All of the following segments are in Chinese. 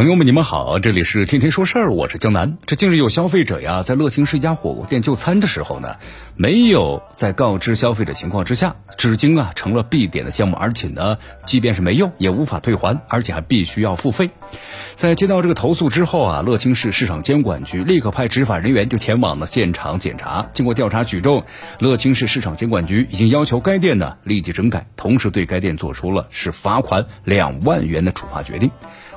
朋友们，你们好，这里是天天说事儿，我是江南。这近日有消费者呀，在乐清市一家火锅店就餐的时候呢，没有在告知消费者情况之下，纸巾啊成了必点的项目，而且呢，即便是没用，也无法退还，而且还必须要付费。在接到这个投诉之后啊，乐清市市场监管局立刻派执法人员就前往了现场检查。经过调查举证，乐清市市场监管局已经要求该店呢立即整改，同时对该店做出了是罚款两万元的处罚决定。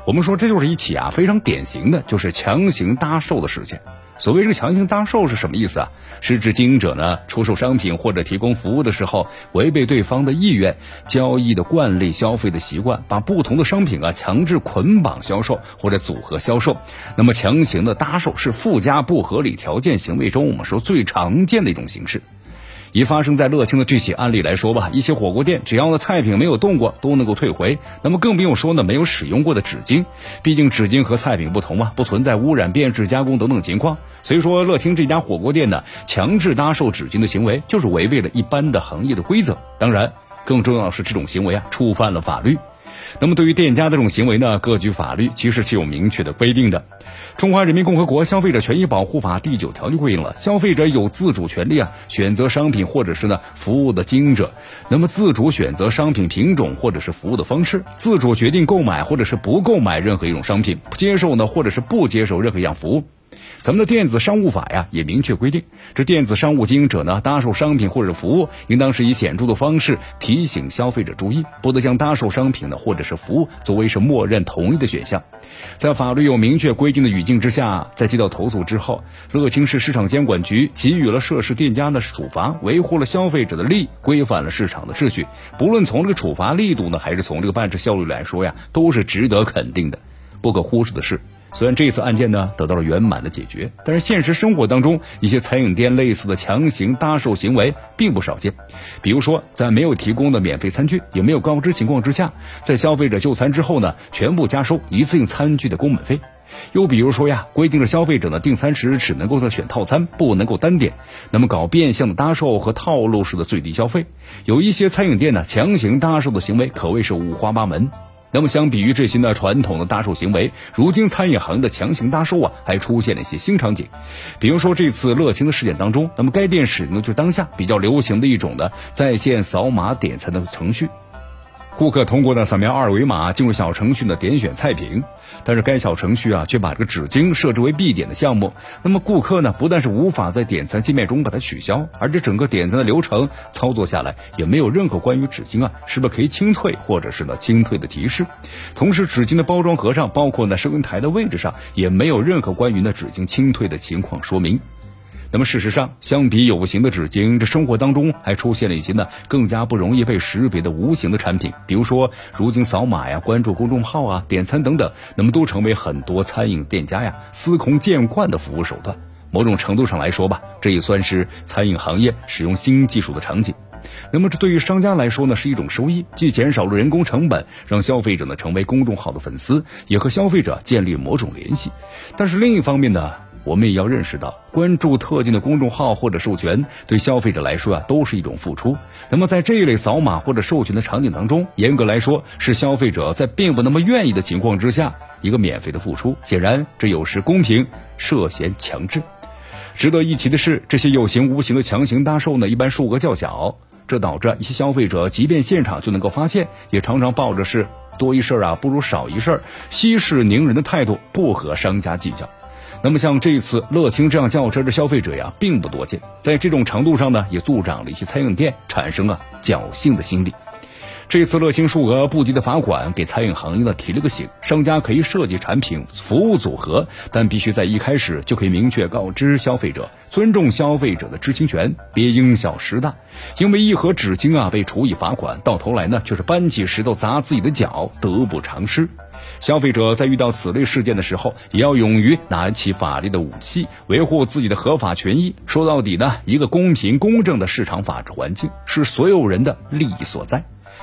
我们说这就是一一起啊非常典型的就是强行搭售的事件。所谓这个强行搭售是什么意思啊？是指经营者呢出售商品或者提供服务的时候，违背对方的意愿、交易的惯例、消费的习惯，把不同的商品啊强制捆绑销售或者组合销售。那么强行的搭售是附加不合理条件行为中我们说最常见的一种形式。以发生在乐清的这起案例来说吧，一些火锅店只要呢菜品没有动过都能够退回，那么更不用说呢没有使用过的纸巾，毕竟纸巾和菜品不同嘛，不存在污染、变质、加工等等情况。所以说，乐清这家火锅店呢强制搭售纸巾的行为，就是违背了一般的行业的规则。当然，更重要的是这种行为啊触犯了法律。那么对于店家这种行为呢，各据法律其实是有明确的规定的。中华人民共和国消费者权益保护法第九条就规定了，消费者有自主权利啊，选择商品或者是呢服务的经营者，那么自主选择商品品种或者是服务的方式，自主决定购买或者是不购买任何一种商品，接受呢或者是不接受任何一样服务。咱们的电子商务法呀，也明确规定，这电子商务经营者呢，搭售商品或者服务，应当是以显著的方式提醒消费者注意，不得将搭售商品呢或者是服务作为是默认同意的选项。在法律有明确规定的语境之下，在接到投诉之后，乐清市市场监管局给予了涉事店家的处罚，维护了消费者的利益，规范了市场的秩序。不论从这个处罚力度呢，还是从这个办事效率来说呀，都是值得肯定的。不可忽视的是。虽然这次案件呢得到了圆满的解决，但是现实生活当中一些餐饮店类似的强行搭售行为并不少见。比如说，在没有提供的免费餐具、也没有告知情况之下，在消费者就餐之后呢，全部加收一次性餐具的工本费。又比如说呀，规定了消费者呢订餐时只能够在选套餐，不能够单点，那么搞变相的搭售和套路式的最低消费。有一些餐饮店呢强行搭售的行为可谓是五花八门。那么，相比于这些呢传统的搭售行为，如今餐饮行业的强行搭售啊，还出现了一些新场景。比如说这次乐清的事件当中，那么该店使用的就是当下比较流行的一种的在线扫码点餐的程序。顾客通过呢扫描二维码进入小程序呢点选菜品，但是该小程序啊却把这个纸巾设置为必点的项目。那么顾客呢不但是无法在点餐界面中把它取消，而且整个点餐的流程操作下来也没有任何关于纸巾啊是不是可以清退或者是呢清退的提示。同时纸巾的包装盒上，包括呢收银台的位置上也没有任何关于呢纸巾清退的情况说明。那么事实上，相比有形的纸巾，这生活当中还出现了一些呢更加不容易被识别的无形的产品，比如说如今扫码呀、关注公众号啊、点餐等等，那么都成为很多餐饮店家呀司空见惯的服务手段。某种程度上来说吧，这也算是餐饮行业使用新技术的场景。那么这对于商家来说呢，是一种收益，既减少了人工成本，让消费者呢成为公众号的粉丝，也和消费者建立某种联系。但是另一方面呢？我们也要认识到，关注特定的公众号或者授权，对消费者来说啊，都是一种付出。那么在这一类扫码或者授权的场景当中，严格来说是消费者在并不那么愿意的情况之下，一个免费的付出。显然，这有失公平，涉嫌强制。值得一提的是，这些有形无形的强行搭售呢，一般数额较小，这导致一些消费者即便现场就能够发现，也常常抱着是多一事啊不如少一事，息事宁人的态度，不和商家计较。那么像这次乐清这样轿车的消费者呀，并不多见。在这种程度上呢，也助长了一些餐饮店产生了侥幸的心理。这次乐清数额不低的罚款，给餐饮行业呢提了个醒：商家可以设计产品服务组合，但必须在一开始就可以明确告知消费者，尊重消费者的知情权，别因小失大。因为一盒纸巾啊被处以罚款，到头来呢却是搬起石头砸自己的脚，得不偿失。消费者在遇到此类事件的时候，也要勇于拿起法律的武器，维护自己的合法权益。说到底呢，一个公平公正的市场法治环境是所有人的利益所在。